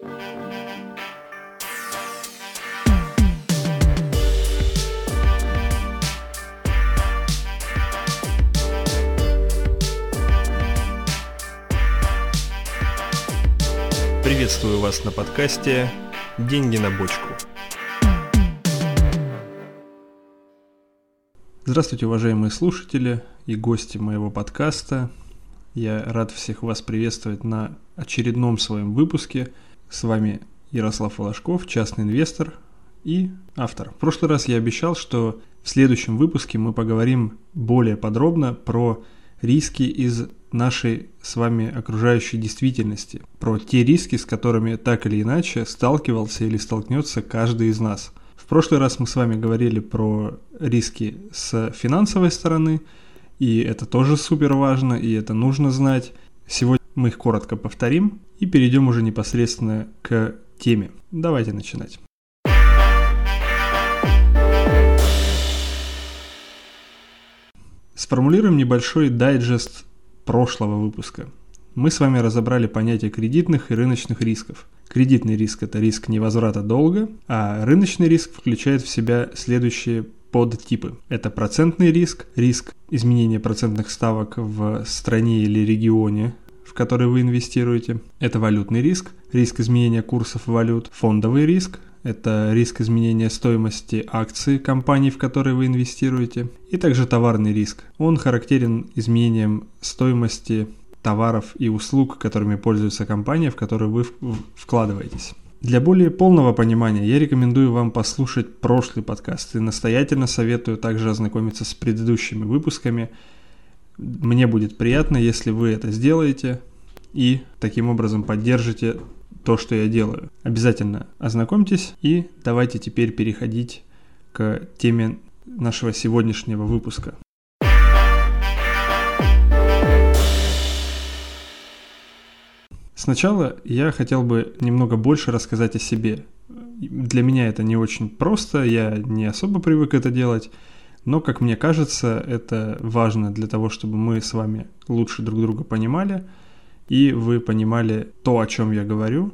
Приветствую вас на подкасте «Деньги на бочку». Здравствуйте, уважаемые слушатели и гости моего подкаста. Я рад всех вас приветствовать на очередном своем выпуске. С вами Ярослав Волошков, частный инвестор и автор. В прошлый раз я обещал, что в следующем выпуске мы поговорим более подробно про риски из нашей с вами окружающей действительности, про те риски, с которыми так или иначе сталкивался или столкнется каждый из нас. В прошлый раз мы с вами говорили про риски с финансовой стороны, и это тоже супер важно, и это нужно знать. Сегодня мы их коротко повторим и перейдем уже непосредственно к теме. Давайте начинать. Сформулируем небольшой дайджест прошлого выпуска. Мы с вами разобрали понятие кредитных и рыночных рисков. Кредитный риск – это риск невозврата долга, а рыночный риск включает в себя следующие подтипы. Это процентный риск, риск изменения процентных ставок в стране или регионе, который вы инвестируете. Это валютный риск, риск изменения курсов валют, фондовый риск, это риск изменения стоимости акций компании, в которые вы инвестируете, и также товарный риск. Он характерен изменением стоимости товаров и услуг, которыми пользуется компания, в которую вы вкладываетесь. Для более полного понимания я рекомендую вам послушать прошлый подкаст и настоятельно советую также ознакомиться с предыдущими выпусками. Мне будет приятно, если вы это сделаете и таким образом поддержите то, что я делаю. Обязательно ознакомьтесь и давайте теперь переходить к теме нашего сегодняшнего выпуска. Сначала я хотел бы немного больше рассказать о себе. Для меня это не очень просто, я не особо привык это делать, но, как мне кажется, это важно для того, чтобы мы с вами лучше друг друга понимали – и вы понимали то, о чем я говорю,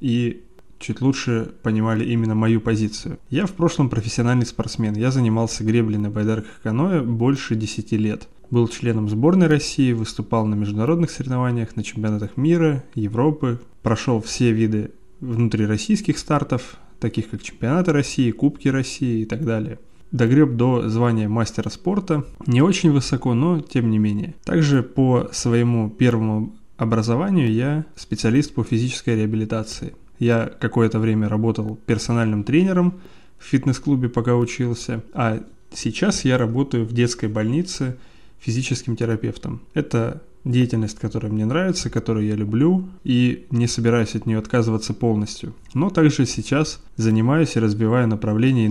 и чуть лучше понимали именно мою позицию. Я в прошлом профессиональный спортсмен. Я занимался греблей на байдарках каноэ больше 10 лет. Был членом сборной России, выступал на международных соревнованиях, на чемпионатах мира, Европы, прошел все виды внутрироссийских стартов, таких как чемпионаты России, Кубки России и так далее. Догреб до звания мастера спорта. Не очень высоко, но тем не менее. Также по своему первому образованию я специалист по физической реабилитации. Я какое-то время работал персональным тренером в фитнес-клубе, пока учился, а сейчас я работаю в детской больнице физическим терапевтом. Это деятельность, которая мне нравится, которую я люблю и не собираюсь от нее отказываться полностью. Но также сейчас занимаюсь и разбиваю направление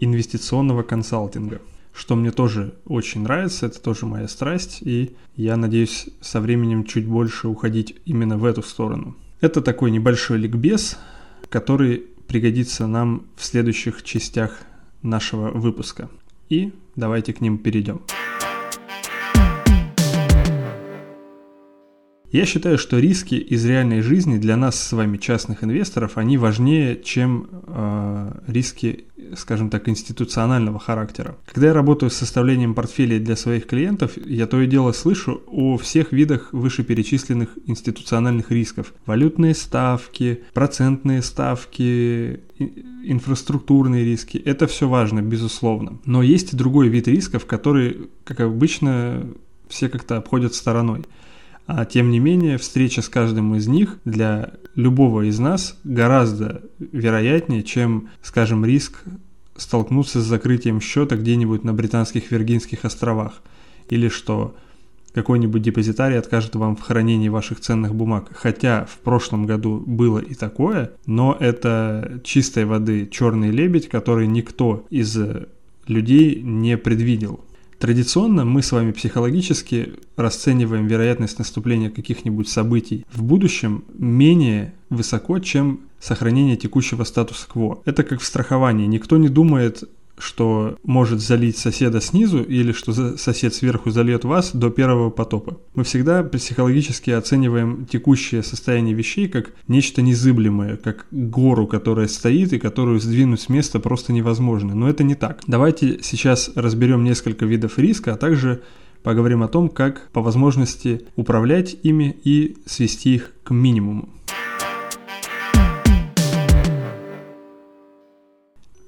инвестиционного консалтинга что мне тоже очень нравится, это тоже моя страсть, и я надеюсь со временем чуть больше уходить именно в эту сторону. Это такой небольшой ликбез, который пригодится нам в следующих частях нашего выпуска. И давайте к ним перейдем. Я считаю, что риски из реальной жизни для нас с вами, частных инвесторов, они важнее, чем э, риски, скажем так, институционального характера. Когда я работаю с составлением портфелей для своих клиентов, я то и дело слышу о всех видах вышеперечисленных институциональных рисков. Валютные ставки, процентные ставки, инфраструктурные риски. Это все важно, безусловно. Но есть и другой вид рисков, который, как обычно, все как-то обходят стороной. А тем не менее, встреча с каждым из них для любого из нас гораздо вероятнее, чем, скажем, риск столкнуться с закрытием счета где-нибудь на Британских Виргинских островах. Или что какой-нибудь депозитарий откажет вам в хранении ваших ценных бумаг. Хотя в прошлом году было и такое, но это чистой воды черный лебедь, который никто из людей не предвидел. Традиционно мы с вами психологически расцениваем вероятность наступления каких-нибудь событий в будущем менее высоко, чем сохранение текущего статуса кво. Это как в страховании. Никто не думает что может залить соседа снизу или что сосед сверху зальет вас до первого потопа. Мы всегда психологически оцениваем текущее состояние вещей как нечто незыблемое, как гору, которая стоит и которую сдвинуть с места просто невозможно. Но это не так. Давайте сейчас разберем несколько видов риска, а также поговорим о том, как по возможности управлять ими и свести их к минимуму.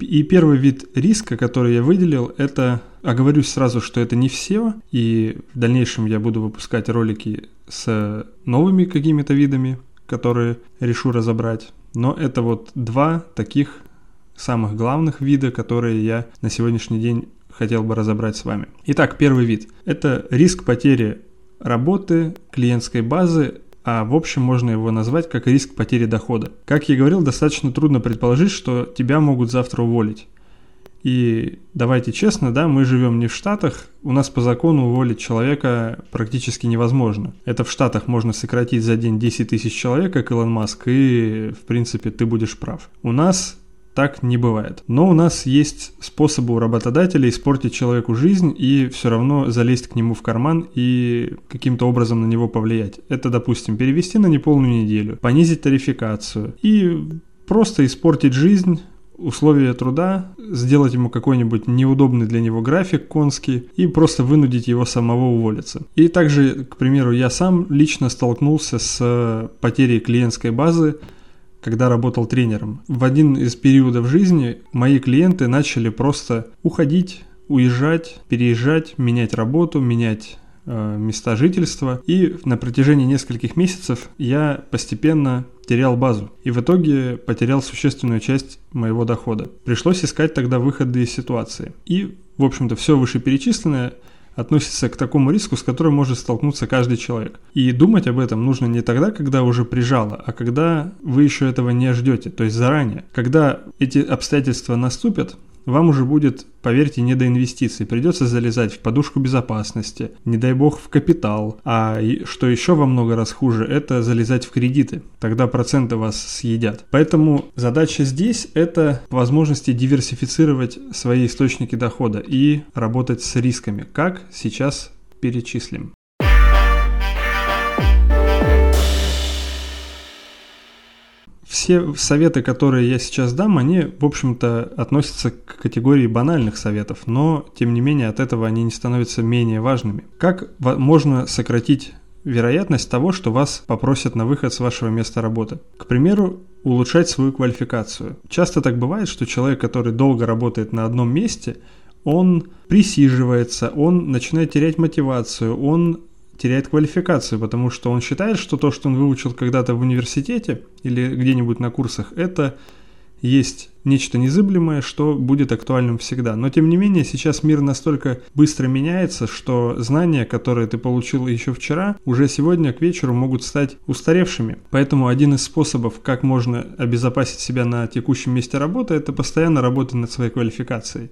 И первый вид риска, который я выделил, это, оговорюсь сразу, что это не все, и в дальнейшем я буду выпускать ролики с новыми какими-то видами, которые решу разобрать. Но это вот два таких самых главных вида, которые я на сегодняшний день хотел бы разобрать с вами. Итак, первый вид – это риск потери работы, клиентской базы а в общем можно его назвать как риск потери дохода. Как я говорил, достаточно трудно предположить, что тебя могут завтра уволить. И давайте честно, да, мы живем не в Штатах, у нас по закону уволить человека практически невозможно. Это в Штатах можно сократить за день 10 тысяч человек, как Илон Маск, и в принципе ты будешь прав. У нас так не бывает. Но у нас есть способы у работодателя испортить человеку жизнь и все равно залезть к нему в карман и каким-то образом на него повлиять. Это, допустим, перевести на неполную неделю, понизить тарификацию и просто испортить жизнь условия труда, сделать ему какой-нибудь неудобный для него график конский и просто вынудить его самого уволиться. И также, к примеру, я сам лично столкнулся с потерей клиентской базы когда работал тренером. В один из периодов жизни мои клиенты начали просто уходить, уезжать, переезжать, менять работу, менять э, места жительства. И на протяжении нескольких месяцев я постепенно терял базу. И в итоге потерял существенную часть моего дохода. Пришлось искать тогда выходы из ситуации. И, в общем-то, все вышеперечисленное – относится к такому риску, с которым может столкнуться каждый человек. И думать об этом нужно не тогда, когда уже прижало, а когда вы еще этого не ждете, то есть заранее. Когда эти обстоятельства наступят, вам уже будет, поверьте, не до инвестиций. Придется залезать в подушку безопасности, не дай бог в капитал. А что еще во много раз хуже, это залезать в кредиты. Тогда проценты вас съедят. Поэтому задача здесь это возможности диверсифицировать свои источники дохода и работать с рисками, как сейчас перечислим. Все советы, которые я сейчас дам, они, в общем-то, относятся к категории банальных советов, но, тем не менее, от этого они не становятся менее важными. Как можно сократить вероятность того, что вас попросят на выход с вашего места работы? К примеру, улучшать свою квалификацию. Часто так бывает, что человек, который долго работает на одном месте, он присиживается, он начинает терять мотивацию, он теряет квалификацию, потому что он считает, что то, что он выучил когда-то в университете или где-нибудь на курсах, это есть нечто незыблемое, что будет актуальным всегда. Но тем не менее, сейчас мир настолько быстро меняется, что знания, которые ты получил еще вчера, уже сегодня к вечеру могут стать устаревшими. Поэтому один из способов, как можно обезопасить себя на текущем месте работы, это постоянно работать над своей квалификацией.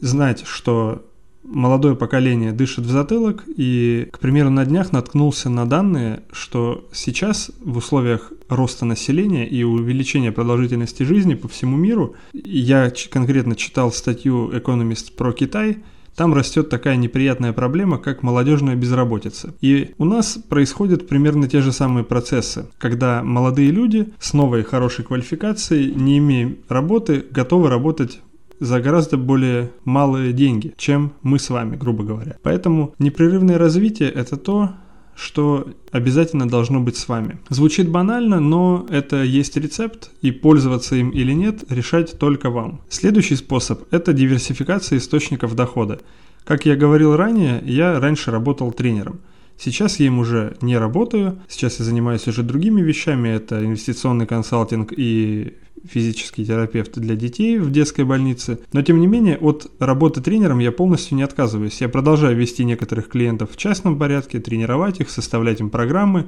Знать, что молодое поколение дышит в затылок, и, к примеру, на днях наткнулся на данные, что сейчас в условиях роста населения и увеличения продолжительности жизни по всему миру, я конкретно читал статью Economist про Китай, там растет такая неприятная проблема, как молодежная безработица. И у нас происходят примерно те же самые процессы, когда молодые люди с новой хорошей квалификацией, не имея работы, готовы работать за гораздо более малые деньги, чем мы с вами, грубо говоря. Поэтому непрерывное развитие – это то, что обязательно должно быть с вами. Звучит банально, но это есть рецепт, и пользоваться им или нет решать только вам. Следующий способ – это диверсификация источников дохода. Как я говорил ранее, я раньше работал тренером. Сейчас я им уже не работаю, сейчас я занимаюсь уже другими вещами, это инвестиционный консалтинг и физический терапевт для детей в детской больнице. Но тем не менее, от работы тренером я полностью не отказываюсь. Я продолжаю вести некоторых клиентов в частном порядке, тренировать их, составлять им программы.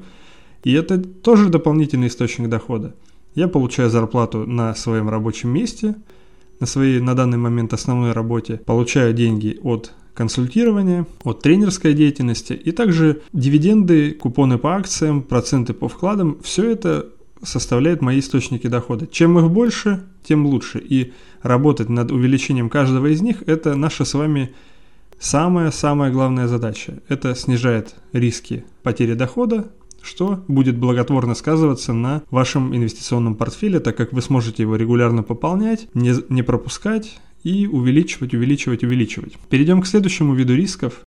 И это тоже дополнительный источник дохода. Я получаю зарплату на своем рабочем месте, на своей на данный момент основной работе, получаю деньги от консультирования, от тренерской деятельности и также дивиденды, купоны по акциям, проценты по вкладам. Все это составляют мои источники дохода. Чем их больше, тем лучше. И работать над увеличением каждого из них – это наша с вами самая-самая главная задача. Это снижает риски потери дохода, что будет благотворно сказываться на вашем инвестиционном портфеле, так как вы сможете его регулярно пополнять, не, не пропускать и увеличивать, увеличивать, увеличивать. Перейдем к следующему виду рисков.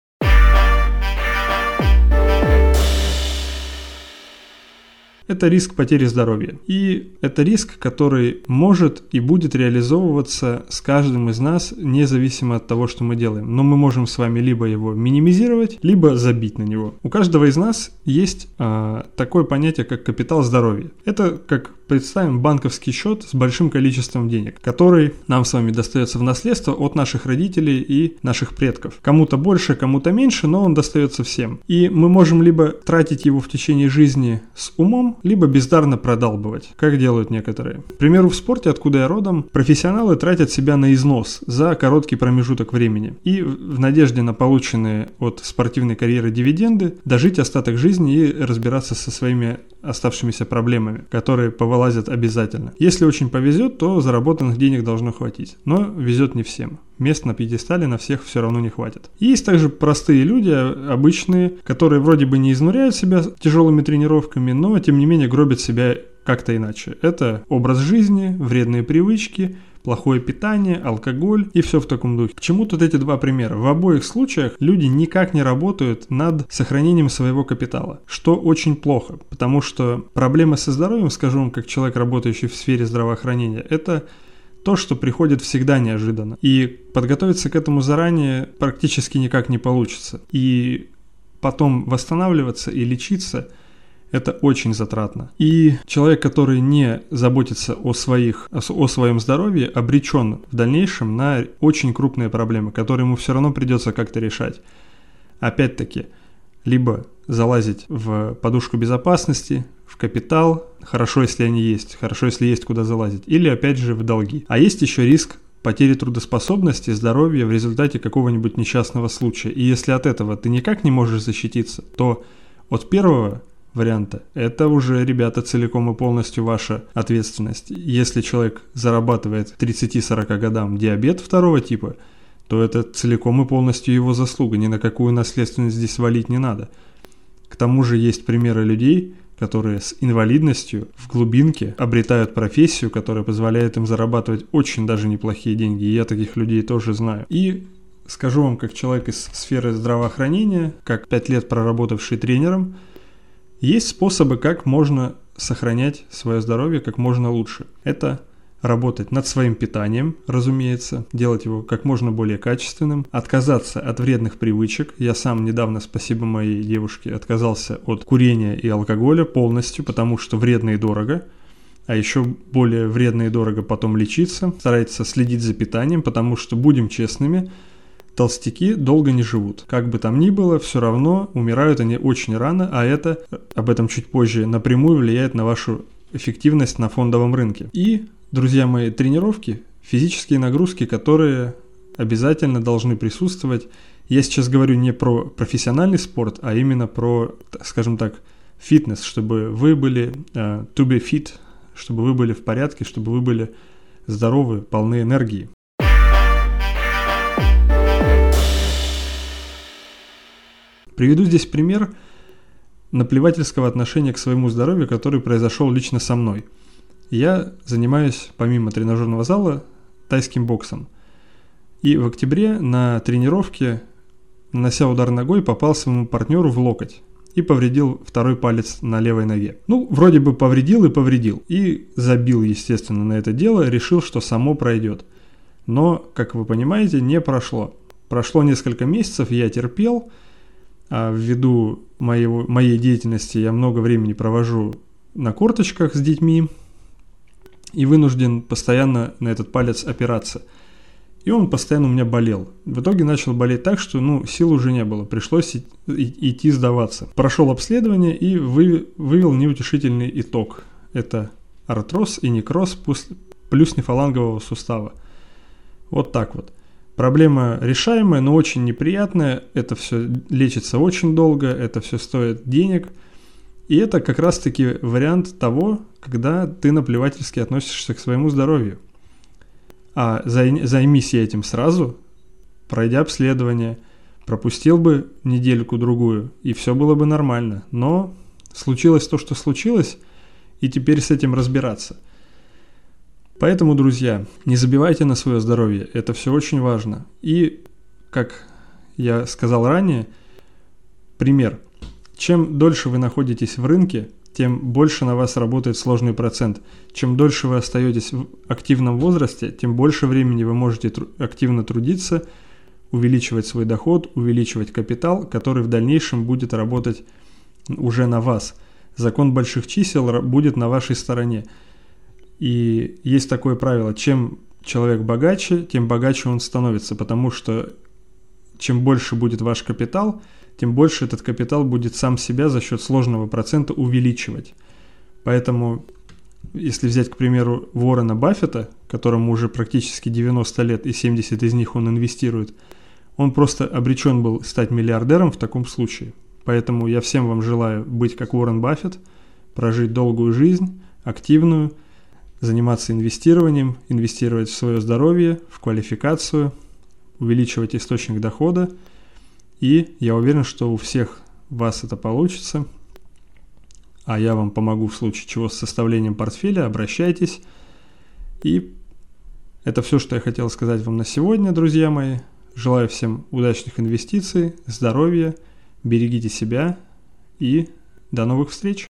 Это риск потери здоровья. И это риск, который может и будет реализовываться с каждым из нас, независимо от того, что мы делаем. Но мы можем с вами либо его минимизировать, либо забить на него. У каждого из нас есть а, такое понятие, как капитал здоровья. Это как представим банковский счет с большим количеством денег, который нам с вами достается в наследство от наших родителей и наших предков. Кому-то больше, кому-то меньше, но он достается всем. И мы можем либо тратить его в течение жизни с умом, либо бездарно продалбывать, как делают некоторые. К примеру, в спорте, откуда я родом, профессионалы тратят себя на износ за короткий промежуток времени. И в надежде на полученные от спортивной карьеры дивиденды дожить остаток жизни и разбираться со своими оставшимися проблемами, которые повылазят обязательно. Если очень повезет, то заработанных денег должно хватить. Но везет не всем. Мест на пьедестале на всех все равно не хватит. Есть также простые люди, обычные, которые вроде бы не изнуряют себя тяжелыми тренировками, но тем не менее гробят себя как-то иначе. Это образ жизни, вредные привычки, плохое питание, алкоголь и все в таком духе. К чему тут эти два примера? В обоих случаях люди никак не работают над сохранением своего капитала, что очень плохо, потому что проблемы со здоровьем, скажу вам, как человек, работающий в сфере здравоохранения, это то, что приходит всегда неожиданно. И подготовиться к этому заранее практически никак не получится. И потом восстанавливаться и лечиться – это очень затратно. И человек, который не заботится о, своих, о своем здоровье, обречен в дальнейшем на очень крупные проблемы, которые ему все равно придется как-то решать. Опять-таки, либо залазить в подушку безопасности, в капитал, хорошо, если они есть, хорошо, если есть куда залазить, или опять же в долги. А есть еще риск потери трудоспособности, здоровья в результате какого-нибудь несчастного случая. И если от этого ты никак не можешь защититься, то от первого варианта. Это уже, ребята, целиком и полностью ваша ответственность. Если человек зарабатывает к 30-40 годам диабет второго типа, то это целиком и полностью его заслуга. Ни на какую наследственность здесь валить не надо. К тому же есть примеры людей, которые с инвалидностью в глубинке обретают профессию, которая позволяет им зарабатывать очень даже неплохие деньги. И я таких людей тоже знаю. И скажу вам, как человек из сферы здравоохранения, как пять лет проработавший тренером – есть способы, как можно сохранять свое здоровье как можно лучше. Это работать над своим питанием, разумеется, делать его как можно более качественным, отказаться от вредных привычек. Я сам недавно, спасибо моей девушке, отказался от курения и алкоголя полностью, потому что вредно и дорого. А еще более вредно и дорого потом лечиться. Старайтесь следить за питанием, потому что, будем честными, толстяки долго не живут. Как бы там ни было, все равно умирают они очень рано, а это, об этом чуть позже, напрямую влияет на вашу эффективность на фондовом рынке. И, друзья мои, тренировки, физические нагрузки, которые обязательно должны присутствовать. Я сейчас говорю не про профессиональный спорт, а именно про, скажем так, фитнес, чтобы вы были uh, to be fit, чтобы вы были в порядке, чтобы вы были здоровы, полны энергии. Приведу здесь пример наплевательского отношения к своему здоровью, который произошел лично со мной. Я занимаюсь, помимо тренажерного зала, тайским боксом. И в октябре на тренировке, нанося удар ногой, попал своему партнеру в локоть и повредил второй палец на левой ноге. Ну, вроде бы повредил и повредил. И забил, естественно, на это дело, решил, что само пройдет. Но, как вы понимаете, не прошло. Прошло несколько месяцев, я терпел, ввиду моего, моей деятельности я много времени провожу на корточках с детьми и вынужден постоянно на этот палец опираться. И он постоянно у меня болел. В итоге начал болеть так, что ну, сил уже не было, пришлось идти сдаваться. Прошел обследование и вы, вывел неутешительный итог. Это артроз и некроз плюс нефалангового сустава. Вот так вот. Проблема решаемая, но очень неприятная. Это все лечится очень долго, это все стоит денег. И это как раз-таки вариант того, когда ты наплевательски относишься к своему здоровью. А займись этим сразу, пройдя обследование, пропустил бы недельку-другую, и все было бы нормально. Но случилось то, что случилось, и теперь с этим разбираться. Поэтому, друзья, не забивайте на свое здоровье, это все очень важно. И, как я сказал ранее, пример. Чем дольше вы находитесь в рынке, тем больше на вас работает сложный процент. Чем дольше вы остаетесь в активном возрасте, тем больше времени вы можете тру- активно трудиться, увеличивать свой доход, увеличивать капитал, который в дальнейшем будет работать уже на вас. Закон больших чисел будет на вашей стороне. И есть такое правило, чем человек богаче, тем богаче он становится, потому что чем больше будет ваш капитал, тем больше этот капитал будет сам себя за счет сложного процента увеличивать. Поэтому, если взять, к примеру, Уоррена Баффета, которому уже практически 90 лет и 70 из них он инвестирует, он просто обречен был стать миллиардером в таком случае. Поэтому я всем вам желаю быть как Уоррен Баффет, прожить долгую жизнь, активную, заниматься инвестированием, инвестировать в свое здоровье, в квалификацию, увеличивать источник дохода. И я уверен, что у всех вас это получится. А я вам помогу в случае чего с составлением портфеля. Обращайтесь. И это все, что я хотел сказать вам на сегодня, друзья мои. Желаю всем удачных инвестиций, здоровья, берегите себя и до новых встреч!